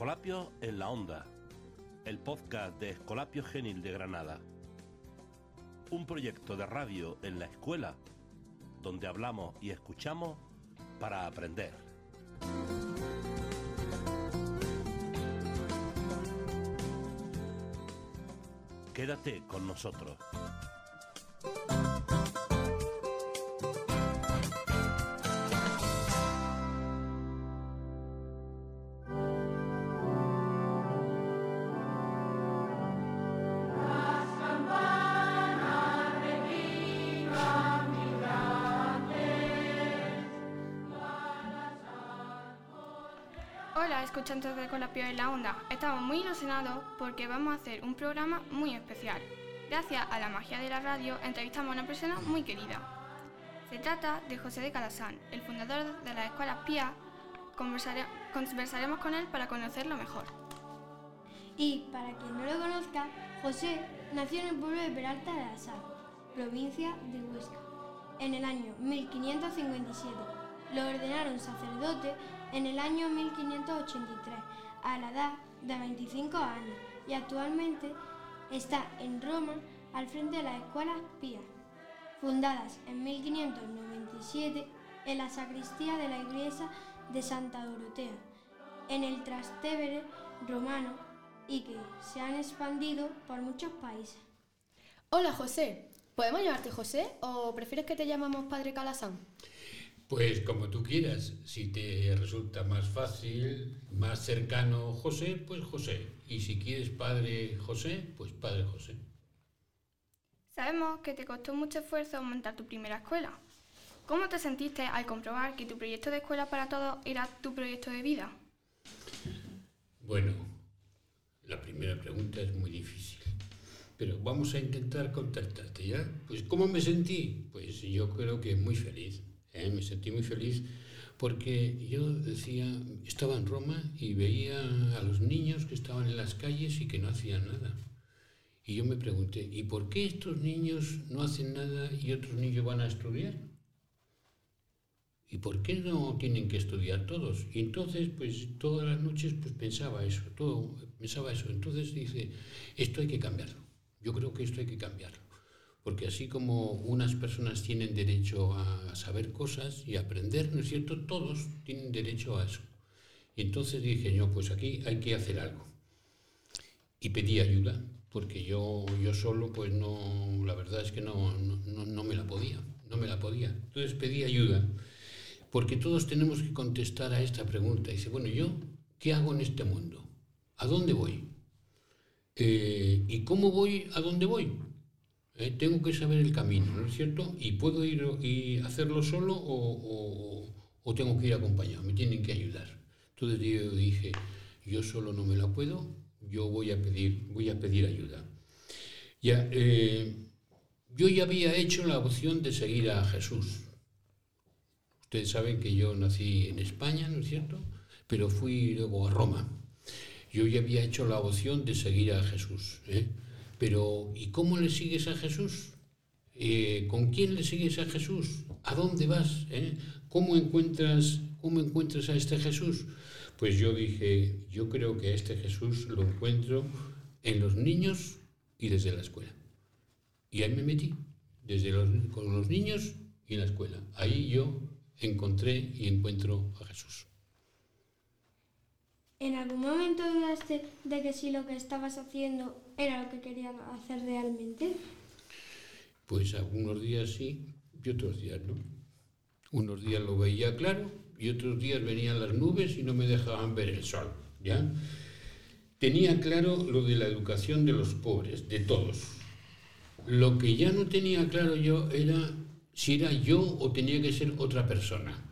Escolapio en la Onda, el podcast de Escolapio Genil de Granada. Un proyecto de radio en la escuela donde hablamos y escuchamos para aprender. Quédate con nosotros. Hola, escuchantes de Colapio en la Onda. Estamos muy ilusionados porque vamos a hacer un programa muy especial. Gracias a la magia de la radio, entrevistamos a una persona muy querida. Se trata de José de Calasán, el fundador de la Escuela Pía. Conversare- conversaremos con él para conocerlo mejor. Y para quien no lo conozca, José nació en el pueblo de Peralta de la Sal, provincia de Huesca, en el año 1557. Lo ordenaron sacerdote en el año 1583, a la edad de 25 años, y actualmente está en Roma al frente de las escuelas pías, fundadas en 1597 en la sacristía de la iglesia de Santa Dorotea, en el Trastevere romano y que se han expandido por muchos países. Hola José, ¿podemos llamarte José o prefieres que te llamamos Padre Calasán? Pues como tú quieras, si te resulta más fácil, más cercano José, pues José. Y si quieres Padre José, pues Padre José. Sabemos que te costó mucho esfuerzo montar tu primera escuela. ¿Cómo te sentiste al comprobar que tu proyecto de escuela para todos era tu proyecto de vida? Bueno, la primera pregunta es muy difícil, pero vamos a intentar contestarte, ¿ya? Pues ¿cómo me sentí? Pues yo creo que muy feliz, ¿eh? me sentí muy feliz porque yo decía, estaba en Roma y veía a los niños que estaban en las calles y que no hacían nada. Y yo me pregunté, ¿y por qué estos niños no hacen nada y otros niños van a estudiar? ¿Y por qué no tienen que estudiar todos? Y entonces, pues todas las noches pues pensaba eso, todo, pensaba eso. Entonces dice, esto hay que cambiarlo. Yo creo que esto hay que cambiarlo. Porque así como unas personas tienen derecho a saber cosas y aprender, ¿no es cierto? Todos tienen derecho a eso. Y entonces dije yo, pues aquí hay que hacer algo. Y pedí ayuda, porque yo, yo solo, pues no, la verdad es que no, no, no, me la podía, no me la podía. Entonces pedí ayuda porque todos tenemos que contestar a esta pregunta. Dice, bueno, ¿yo qué hago en este mundo? ¿A dónde voy? Eh, ¿Y cómo voy a dónde voy? Eh, tengo que saber el camino, ¿no es cierto? ¿Y puedo ir y hacerlo solo o, o- tengo que ir acompañado? Me tienen que ayudar. Entonces yo dije, yo solo no me la puedo, yo voy a pedir, voy a pedir ayuda. Ya, eh, yo ya había hecho la opción de seguir a Jesús. Ustedes saben que yo nací en España, ¿no es cierto? Pero fui luego a Roma. Yo ya había hecho la opción de seguir a Jesús. ¿eh? Pero, ¿y cómo le sigues a Jesús? Eh, ¿Con quién le sigues a Jesús? ¿A dónde vas? eh? ¿Cómo, encuentras, ¿Cómo encuentras a este Jesús? Pues yo dije, yo creo que a este Jesús lo encuentro en los niños y desde la escuela. Y ahí me metí, desde los, con los niños y en la escuela. Ahí yo encontré y encuentro a Jesús. ¿En algún momento dudaste de que si lo que estabas haciendo era lo que querías hacer realmente? Pues algunos días sí y otros días no. Unos días lo veía claro y otros días venían las nubes y no me dejaban ver el sol, ¿ya? Tenía claro lo de la educación de los pobres, de todos. Lo que ya no tenía claro yo era si era yo o tenía que ser otra persona.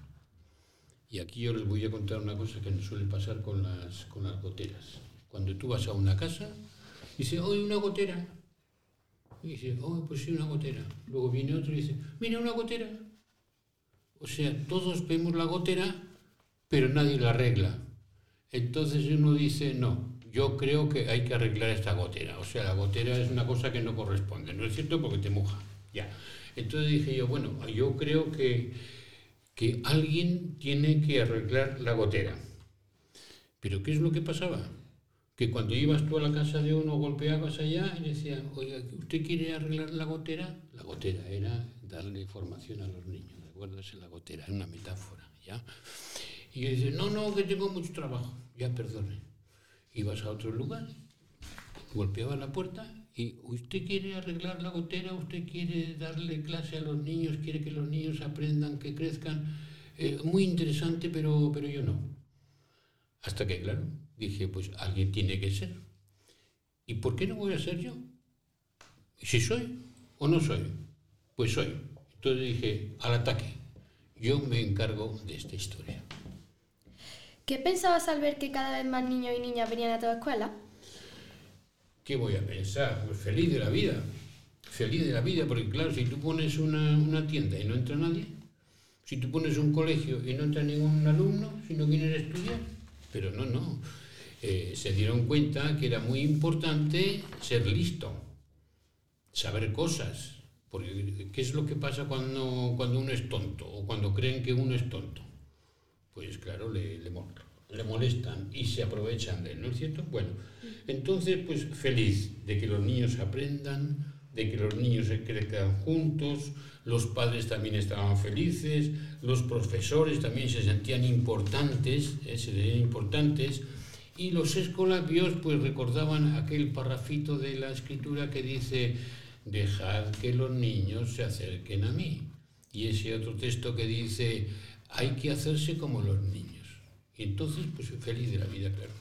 Y aquí yo les voy a contar una cosa que nos suele pasar con las, con las goteras. Cuando tú vas a una casa, dice, hoy una gotera. Y dice, oh, pues sí, una gotera. Luego viene otro y dice, mira, una gotera. O sea, todos vemos la gotera, pero nadie la arregla. Entonces uno dice, no, yo creo que hay que arreglar esta gotera. O sea, la gotera es una cosa que no corresponde, ¿no es cierto? Porque te moja. Ya. Entonces dije yo, bueno, yo creo que, que alguien tiene que arreglar la gotera. Pero ¿qué es lo que pasaba? Que cuando ibas tú a la casa de uno, golpeabas allá y decía, oiga, ¿usted quiere arreglar la gotera? La gotera era darle formación a los niños, es La gotera, es una metáfora, ¿ya? Y decía, no, no, que tengo mucho trabajo. Ya, perdone. Ibas a otro lugar, golpeaba la puerta y usted quiere arreglar la gotera, usted quiere darle clase a los niños, quiere que los niños aprendan, que crezcan. Eh, muy interesante, pero, pero yo no. Hasta que, claro, dije, pues alguien tiene que ser. ¿Y por qué no voy a ser yo? Si soy o no soy, pues soy. Entonces dije, al ataque. Yo me encargo de esta historia. ¿Qué pensabas al ver que cada vez más niños y niñas venían a tu escuela? ¿Qué voy a pensar? Pues feliz de la vida, feliz de la vida, porque claro, si tú pones una, tienda y no entra nadie, si tú pones un colegio y no entra ningún alumno, si no quieren estudiar, pero no, no. Eh, se dieron cuenta que era muy importante ser listo, saber cosas, porque ¿qué es lo que pasa cuando, cuando uno es tonto o cuando creen que uno es tonto? Pues claro, le, le, le molestan y se aprovechan de él, ¿no es cierto? Bueno, entonces, pues feliz de que los niños aprendan, de que los niños se crezcan juntos, los padres también estaban felices, los profesores también se sentían importantes, se sentían importantes, y los escolapios pues recordaban aquel parrafito de la escritura que dice, dejad que los niños se acerquen a mí. Y ese otro texto que dice, hay que hacerse como los niños. Y entonces, pues feliz de la vida, claro.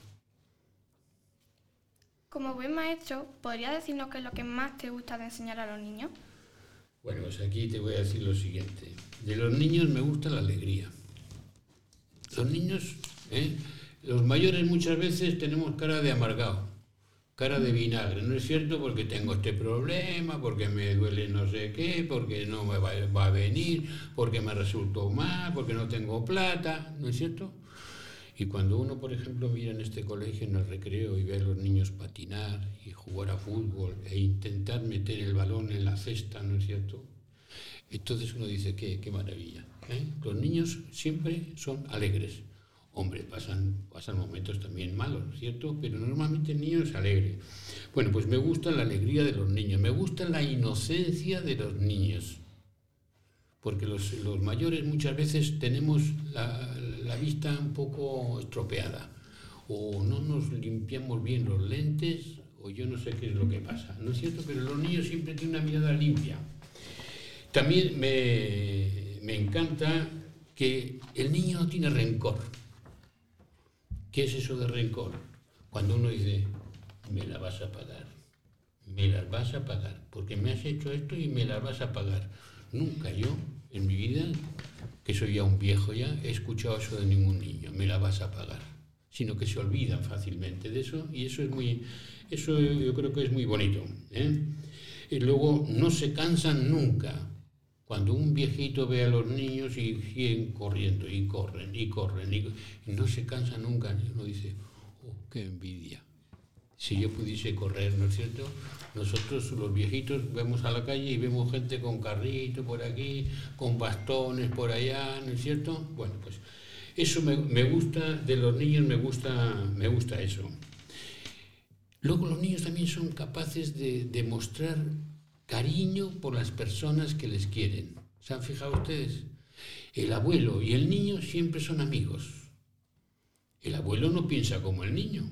Como buen maestro, ¿podría decirnos qué es lo que más te gusta de enseñar a los niños? Bueno, pues aquí te voy a decir lo siguiente. De los niños me gusta la alegría. Los niños, ¿eh? los mayores muchas veces tenemos cara de amargado, cara de vinagre, ¿no es cierto? Porque tengo este problema, porque me duele no sé qué, porque no me va, va a venir, porque me resultó mal, porque no tengo plata, ¿no es cierto? Y cuando uno, por ejemplo, mira en este colegio, en el recreo, y ve a los niños patinar y jugar a fútbol e intentar meter el balón en la cesta, ¿no es cierto? Entonces uno dice, qué, qué maravilla. ¿eh? Los niños siempre son alegres. Hombre, pasan, pasan momentos también malos, ¿no es cierto? Pero normalmente el niño es alegre. Bueno, pues me gusta la alegría de los niños, me gusta la inocencia de los niños porque los, los, mayores muchas veces tenemos la, la, vista un poco estropeada, o no nos limpiamos bien los lentes, o yo no sé qué es lo que pasa, ¿no es cierto? Pero los niños siempre tienen una mirada limpia. También me, me encanta que el niño no tiene rencor. ¿Qué es eso de rencor? Cuando uno dice, me la vas a pagar, me las vas a pagar, porque me has hecho esto y me las vas a pagar Nunca yo, en mi vida, que soy ya un viejo ya, he escuchado eso de ningún niño, me la vas a pagar, sino que se olvidan fácilmente de eso y eso es muy, eso yo creo que es muy bonito. ¿eh? Y luego no se cansan nunca. Cuando un viejito ve a los niños y siguen corriendo y corren y corren y, no se cansan nunca, uno dice, oh, qué envidia. Si yo pudiese correr, ¿no es cierto? Nosotros los viejitos vemos a la calle y vemos gente con carrito por aquí, con bastones por allá, ¿no es cierto? Bueno, pues eso me, gusta, de los niños me gusta, me gusta eso. Luego los niños también son capaces de demostrar cariño por las personas que les quieren. ¿Se han fijado ustedes? El abuelo y el niño siempre son amigos. El abuelo no piensa como el niño,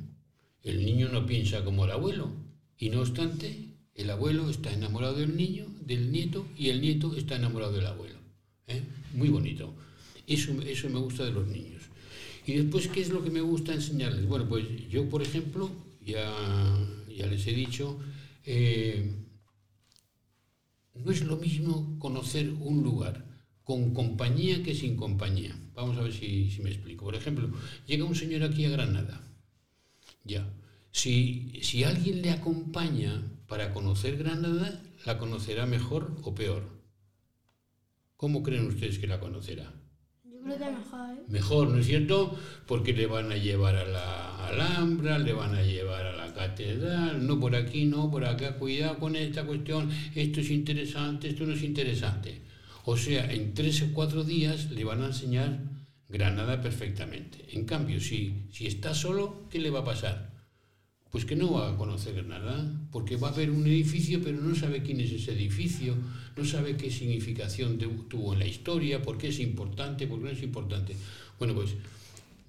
el niño no piensa como el abuelo. Y no obstante, el abuelo está enamorado del niño, del nieto, y el nieto está enamorado del abuelo. ¿eh? Muy bonito. Eso, eso me gusta de los niños. Y después, ¿qué es lo que me gusta enseñarles? Bueno, pues yo, por ejemplo, ya, ya les he dicho, eh, no es lo mismo conocer un lugar con compañía que sin compañía. Vamos a ver si, si me explico. Por ejemplo, llega un señor aquí a Granada. Ya si, alguien le acompaña para conocer Granada, ¿la conocerá mejor o peor? ¿Cómo creen ustedes que la conocerá? Yo creo que mejor. ¿eh? Mejor, ¿no es cierto? Porque le van a llevar a la Alhambra, le van a llevar a la catedral, no por aquí, no por acá, cuidado con esta cuestión, esto es interesante, esto no es interesante. O sea, en tres o cuatro días le van a enseñar Granada perfectamente. En cambio, si, si está solo, ¿qué le va a pasar? Pues que no va a conocer Granada, porque va a ver un edificio, pero no sabe quién es ese edificio, no sabe qué significación tuvo en la historia, por qué es importante, por qué no es importante. Bueno, pues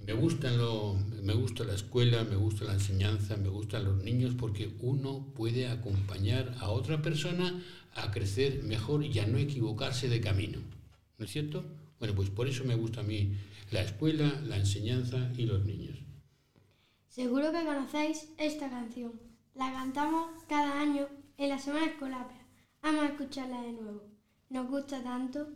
me, gustan lo, me gusta la escuela, me gusta la enseñanza, me gustan los niños, porque uno puede acompañar a otra persona a crecer mejor y a no equivocarse de camino. ¿No es cierto? Bueno, pues por eso me gusta a mí la escuela, la enseñanza y los niños. Seguro que conocéis esta canción. La cantamos cada año en la semana escolar. Vamos a escucharla de nuevo. Nos gusta tanto.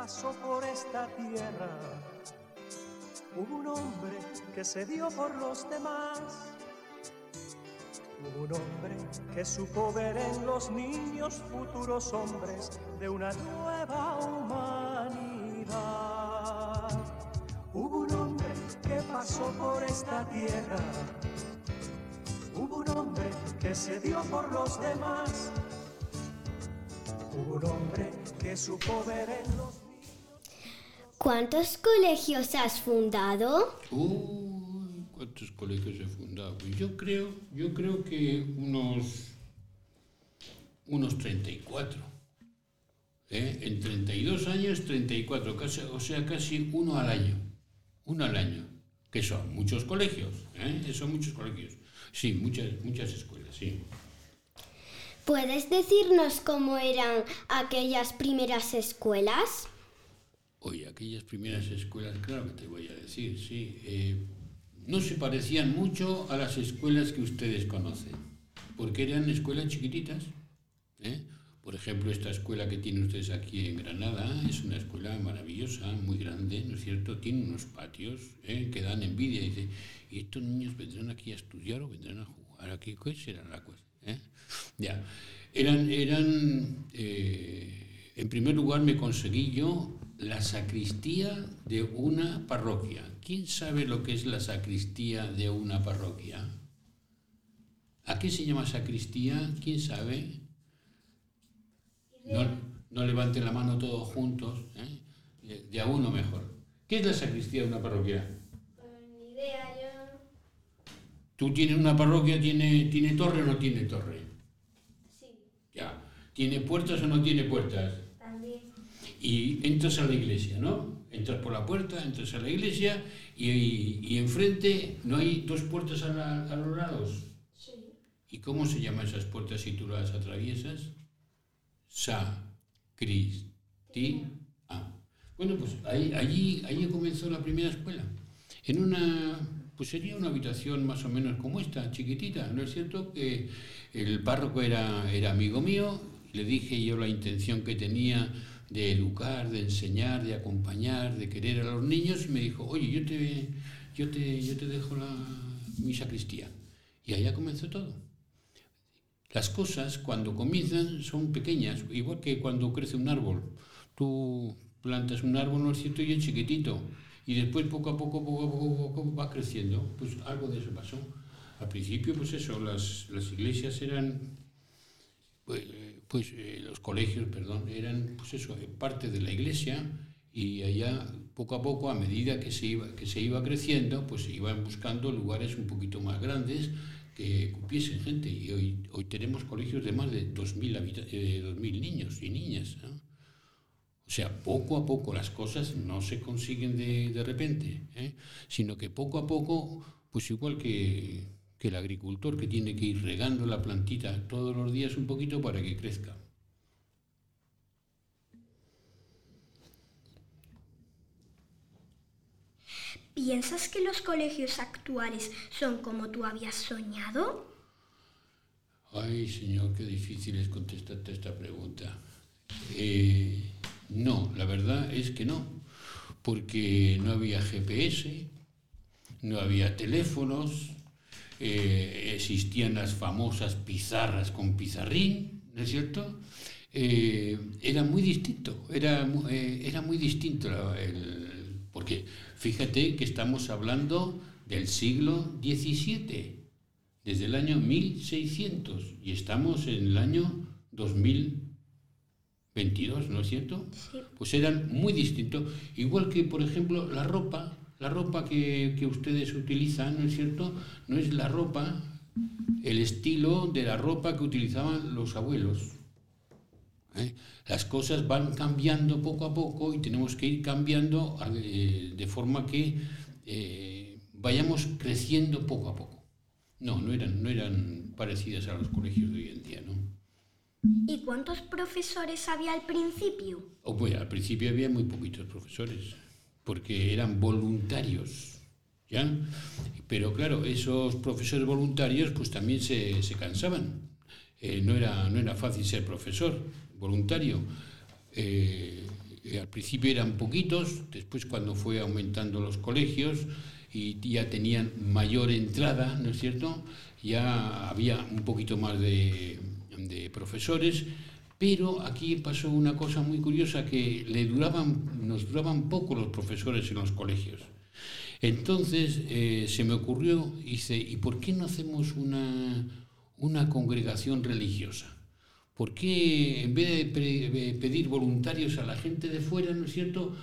Pasó por esta tierra. Hubo un hombre que se dio por los demás. Hubo un hombre que supo ver en los niños futuros hombres de una nueva humanidad. Hubo un hombre que pasó por esta tierra. Hubo un hombre que se dio por los demás. Hubo un hombre que supo ver en los ¿Cuántos colegios has fundado? Uy, ¿cuántos colegios he fundado? Pues yo creo, yo creo que unos, unos 34. ¿Eh? En 32 años, 34, casi, o sea, casi uno al año. Uno al año. Que son muchos colegios, ¿eh? Son muchos colegios. Sí, muchas, muchas escuelas, sí. ¿Puedes decirnos cómo eran aquellas primeras escuelas? Oye, aquellas primeras escuelas, claro que te voy a decir, sí. Eh, no se parecían mucho a las escuelas que ustedes conocen, porque eran escuelas chiquititas. ¿eh? Por ejemplo, esta escuela que tienen ustedes aquí en Granada es una escuela maravillosa, muy grande, ¿no es cierto? Tiene unos patios ¿eh? que dan envidia. Dice, ¿y estos niños vendrán aquí a estudiar o vendrán a jugar aquí? ¿Qué será la cosa? Ya, eran, eran en primer lugar me conseguí yo la sacristía de una parroquia. ¿Quién sabe lo que es la sacristía de una parroquia? ¿A qué se llama sacristía? ¿Quién sabe? No, no levanten la mano todos juntos, ¿eh? de a uno mejor. ¿Qué es la sacristía de una parroquia? Ni idea, yo. ¿Tú tienes una parroquia, tiene, tiene torre o no tiene torre? Sí. Ya. ¿Tiene puertas o no tiene puertas? Y entras a la iglesia, ¿no? Entras por la puerta, entras a la iglesia y, y, enfrente no hay dos puertas a, a, los lados. Sí. ¿Y cómo se llaman esas puertas si tú las atraviesas? Sa, Cris, Ti, A. Bueno, pues ahí, allí, allí comenzó la primera escuela. En una, pues sería una habitación más o menos como esta, chiquitita, ¿no es cierto? Que el párroco era, era amigo mío, le dije yo la intención que tenía de educar, de enseñar, de acompañar, de querer a los niños, y me dijo, oye, yo te, yo te, yo te dejo la, mi sacristía. Y allá comenzó todo. Las cosas cuando comienzan son pequeñas, igual que cuando crece un árbol. Tú plantas un árbol, ¿no es cierto?, y es chiquitito. Y después poco a poco, poco a poco, poco va creciendo. Pues algo de eso pasó. Al principio, pues eso, las, las iglesias eran pues, pues eh, los colegios, perdón, eran pues eso, eh, parte de la iglesia y allá poco a poco, a medida que se iba, que se iba creciendo, pues se iban buscando lugares un poquito más grandes que cupiesen gente. Y hoy, hoy tenemos colegios de más de 2.000, eh, niños y niñas. O sea, poco a poco las cosas no se consiguen de, de repente, sino que poco a poco, pues igual que que el agricultor que tiene que ir regando la plantita todos los días un poquito para que crezca. ¿Piensas que los colegios actuales son como tú habías soñado? Ay, señor, qué difícil es contestarte esta pregunta. Eh, no, la verdad es que no, porque no había GPS, no había teléfonos, eh, existían las famosas pizarras con pizarrín, ¿no es cierto? Eh, era muy distinto, era, eh, era muy distinto, el, porque fíjate que estamos hablando del siglo XVII, desde el año 1600, y estamos en el año 2022, ¿no es cierto? Sí. Pues eran muy distintos, igual que, por ejemplo, la ropa, la ropa que, que ustedes utilizan, ¿no es cierto? No es la ropa, el estilo de la ropa que utilizaban los abuelos. ¿eh? Las cosas van cambiando poco a poco y tenemos que ir cambiando eh, de forma que eh, vayamos creciendo poco a poco. No, no eran, no eran parecidas a los colegios de hoy en día, ¿no? ¿Y cuántos profesores había al principio? Oh, pues, al principio había muy poquitos profesores, porque eran voluntarios, ¿ya? Pero claro, esos profesores voluntarios pues también se, se cansaban. Eh, no, era, no era fácil ser profesor voluntario. Eh, al principio eran poquitos, después cuando fue aumentando los colegios y ya tenían mayor entrada, ¿no es cierto? Ya había un poquito más de, de profesores, pero aquí pasó una cosa muy curiosa que le duraban, nos duraban poco los profesores en los colegios. Entonces eh, se me ocurrió, hice, ¿y por qué no hacemos una, una congregación religiosa? ¿Por qué en vez de pe- pedir voluntarios a la gente de fuera, ¿no es cierto?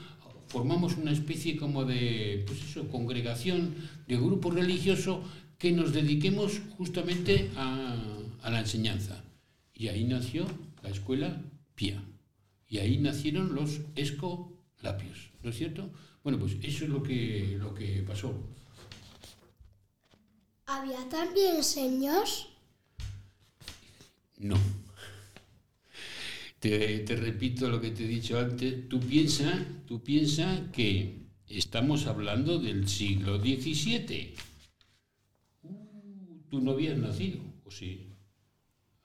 Formamos una especie como de, pues eso, congregación, de grupo religioso que nos dediquemos justamente a la enseñanza. Y ahí nació la escuela Pía. Y ahí nacieron los escolapios, ¿no es cierto? Bueno, pues eso es lo que, lo que pasó. ¿Había también señores? No. Te, te repito lo que te he dicho antes. Tú piensas tú piensa que estamos hablando del siglo XVII. Uh, tú no habías nacido, ¿o sí?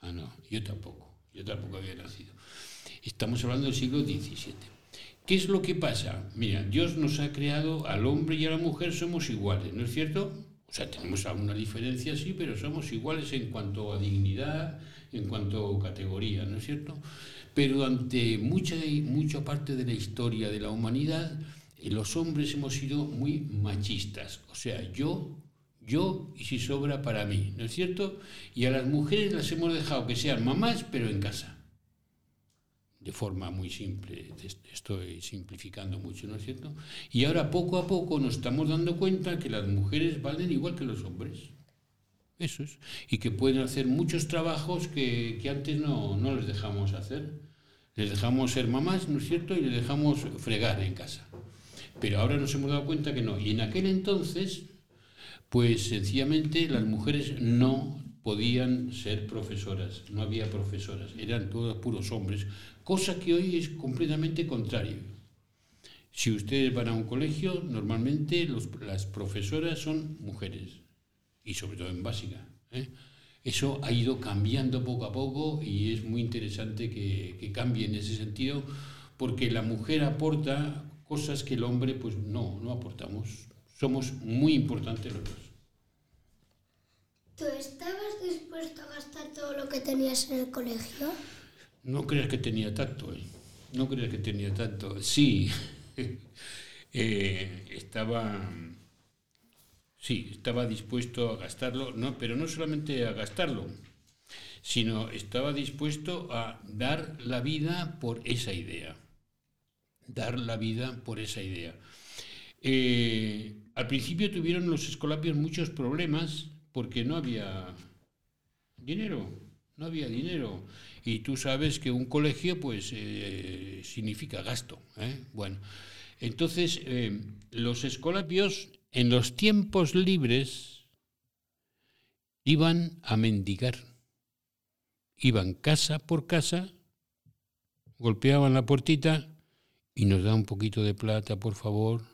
Ah, no, yo tampoco. Yo tampoco había nacido. Estamos hablando del siglo XVII. ¿Qué es lo que pasa? Mira, Dios nos ha creado al hombre y a la mujer somos iguales, ¿no es cierto? O sea, tenemos alguna diferencia, sí, pero somos iguales en cuanto a dignidad, en cuanto a categoría, ¿no es cierto? Pero durante mucha, mucha parte de la historia de la humanidad, eh, los hombres hemos sido muy machistas. O sea, yo, yo y si sobra para mí, ¿no es cierto? Y a las mujeres las hemos dejado que sean mamás, pero en casa de forma muy simple, estoy simplificando mucho, ¿no es cierto? Y ahora poco a poco nos estamos dando cuenta que las mujeres valen igual que los hombres. Eso es. Y que pueden hacer muchos trabajos que, antes no, no les dejamos hacer. Les dejamos ser mamás, ¿no es cierto? Y les dejamos fregar en casa. Pero ahora nos hemos dado cuenta que no. Y en aquel entonces, pues sencillamente las mujeres no podían ser profesoras, no había profesoras, eran todos puros hombres, cosa que hoy es completamente contrario. Si ustedes van a un colegio, normalmente las profesoras son mujeres, y sobre todo en básica. ¿eh? Eso ha ido cambiando poco a poco y es muy interesante que, que cambie en ese sentido, porque la mujer aporta cosas que el hombre pues no, no aportamos. Somos muy importantes los dos. ¿Tú estabas dispuesto a gastar todo lo que tenías en el colegio? No creas que tenía tanto, ¿eh? No creas que tenía tanto. Sí, eh, estaba, sí, estaba dispuesto a gastarlo, no, pero no solamente a gastarlo, sino estaba dispuesto a dar la vida por esa idea. Dar la vida por esa idea. Eh, al principio tuvieron los escolapios muchos problemas porque no había dinero, no había dinero. Y tú sabes que un colegio pues eh, significa gasto. ¿eh? Bueno, entonces los escolapios en los tiempos libres iban a mendigar. Iban casa por casa, golpeaban la puertita y nos da un poquito de plata, por favor,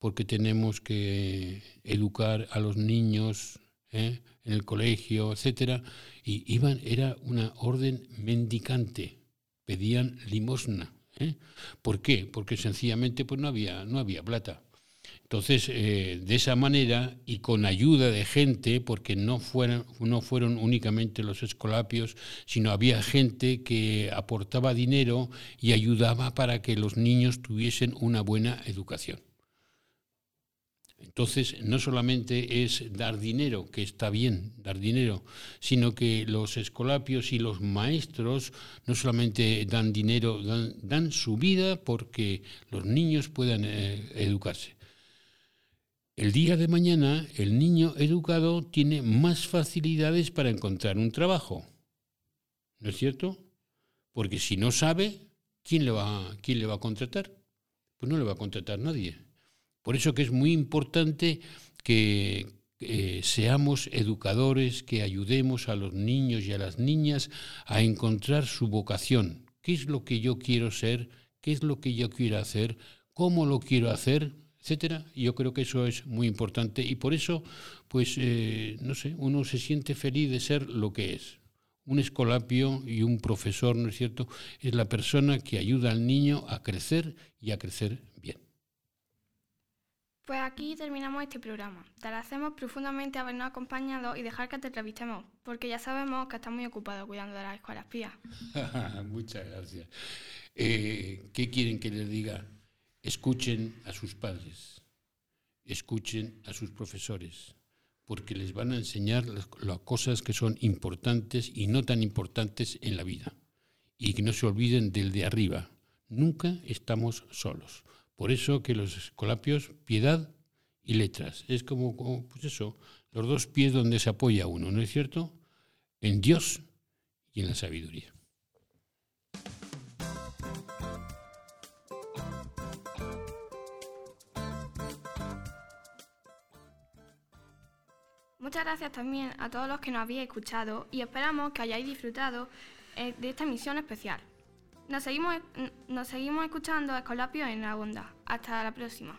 porque tenemos que educar a los niños ¿eh? en el colegio, etcétera, y iban, era una orden mendicante, pedían limosna. ¿eh? ¿Por qué? Porque sencillamente pues no había, no había plata. Entonces, eh, de esa manera y con ayuda de gente, porque no fueron, no fueron únicamente los escolapios, sino había gente que aportaba dinero y ayudaba para que los niños tuviesen una buena educación. Entonces, no solamente es dar dinero, que está bien dar dinero, sino que los escolapios y los maestros no solamente dan dinero, dan, su vida porque los niños puedan eh, educarse. El día de mañana, el niño educado tiene más facilidades para encontrar un trabajo. ¿No es cierto? Porque si no sabe, ¿quién le va, quién le va a contratar? Pues no le va a contratar nadie. Por eso que es muy importante que seamos educadores, que ayudemos a los niños y a las niñas a encontrar su vocación. ¿Qué es lo que yo quiero ser? ¿Qué es lo que yo quiero hacer? ¿Cómo lo quiero hacer? etcétera. Yo creo que eso es muy importante y por eso, pues, eh, no sé, uno se siente feliz de ser lo que es. Un escolapio y un profesor, ¿no es cierto? Es la persona que ayuda al niño a crecer y a crecer. Pues aquí terminamos este programa. Te agradecemos profundamente habernos acompañado y dejar que te entrevistemos, porque ya sabemos que estás muy ocupado cuidando de las escuelas pías. Muchas gracias. Eh, ¿Qué quieren que les diga? Escuchen a sus padres, escuchen a sus profesores, porque les van a enseñar las, cosas que son importantes y no tan importantes en la vida. Y que no se olviden del de arriba. Nunca estamos solos. Por eso que los escolapios, piedad y letras. Es como, pues eso, los dos pies donde se apoya uno, ¿no es cierto? En Dios y en la sabiduría. Muchas gracias también a todos los que nos habéis escuchado y esperamos que hayáis disfrutado eh, de esta emisión especial. Nos seguimos, nos seguimos escuchando Escolapio en la onda. Hasta la próxima.